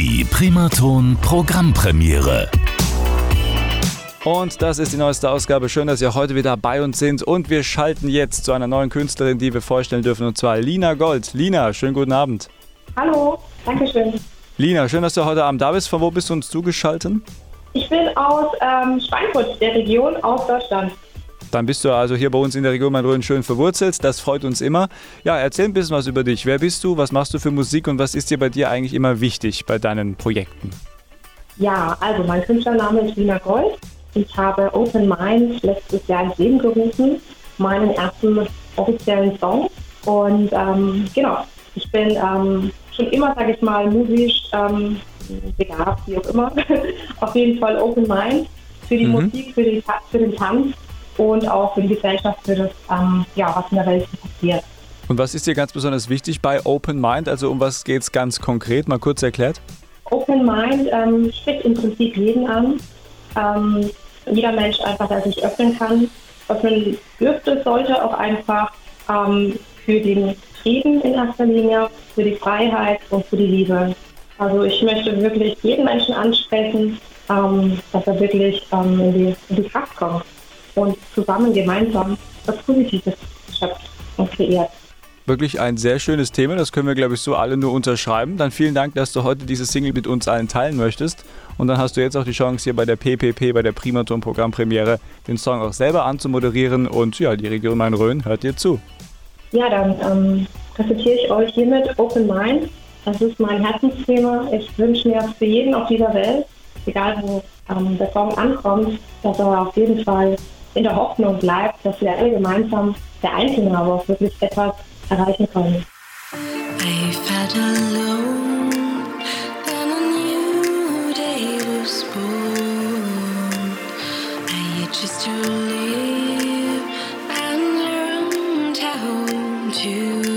Die Primaton Programmpremiere. Und das ist die neueste Ausgabe. Schön, dass ihr heute wieder bei uns sind. Und wir schalten jetzt zu einer neuen Künstlerin, die wir vorstellen dürfen, und zwar Lina Gold. Lina, schönen guten Abend. Hallo, danke schön. Lina, schön, dass du heute Abend da bist. Von wo bist du uns zugeschaltet? Ich bin aus ähm, Schweinfurt, der Region, aus Deutschland. Dann bist du also hier bei uns in der Region Main-Rhön schön verwurzelt. Das freut uns immer. Ja, erzähl ein bisschen was über dich. Wer bist du? Was machst du für Musik und was ist dir bei dir eigentlich immer wichtig bei deinen Projekten? Ja, also mein Künstlername ist Lina Gold. Ich habe Open Mind letztes Jahr ins Leben gerufen, meinen ersten offiziellen Song. Und ähm, genau, ich bin ähm, schon immer, sage ich mal, musisch ähm, begabt, wie auch immer. Auf jeden Fall Open Mind für die mhm. Musik, für, die, für den Tanz und auch für die Gesellschaft, für das, ähm, ja, was in der Welt passiert. Und was ist dir ganz besonders wichtig bei Open Mind? Also um was geht es ganz konkret? Mal kurz erklärt. Open Mind ähm, spricht im Prinzip jeden an. Ähm, jeder Mensch einfach, der sich öffnen kann, öffnen dürfte, sollte auch einfach ähm, für den Frieden in erster Linie, für die Freiheit und für die Liebe. Also ich möchte wirklich jeden Menschen ansprechen, ähm, dass er wirklich ähm, in, die, in die Kraft kommt und zusammen gemeinsam was Positives schöpft und kreiert. Wirklich ein sehr schönes Thema, das können wir, glaube ich, so alle nur unterschreiben. Dann vielen Dank, dass du heute dieses Single mit uns allen teilen möchtest. Und dann hast du jetzt auch die Chance, hier bei der PPP, bei der Primaton Programmpremiere, den Song auch selber anzumoderieren. Und ja, die Region Main-Rhön hört dir zu. Ja, dann ähm, präsentiere ich euch hiermit Open Mind. Das ist mein Herzensthema. Ich wünsche mir für jeden auf dieser Welt, egal wo ähm, der Song ankommt, dass er auf jeden Fall in der Hoffnung bleibt, dass wir alle gemeinsam, der Einzelne aber auch wirklich etwas erreichen können. Just to live and learn how to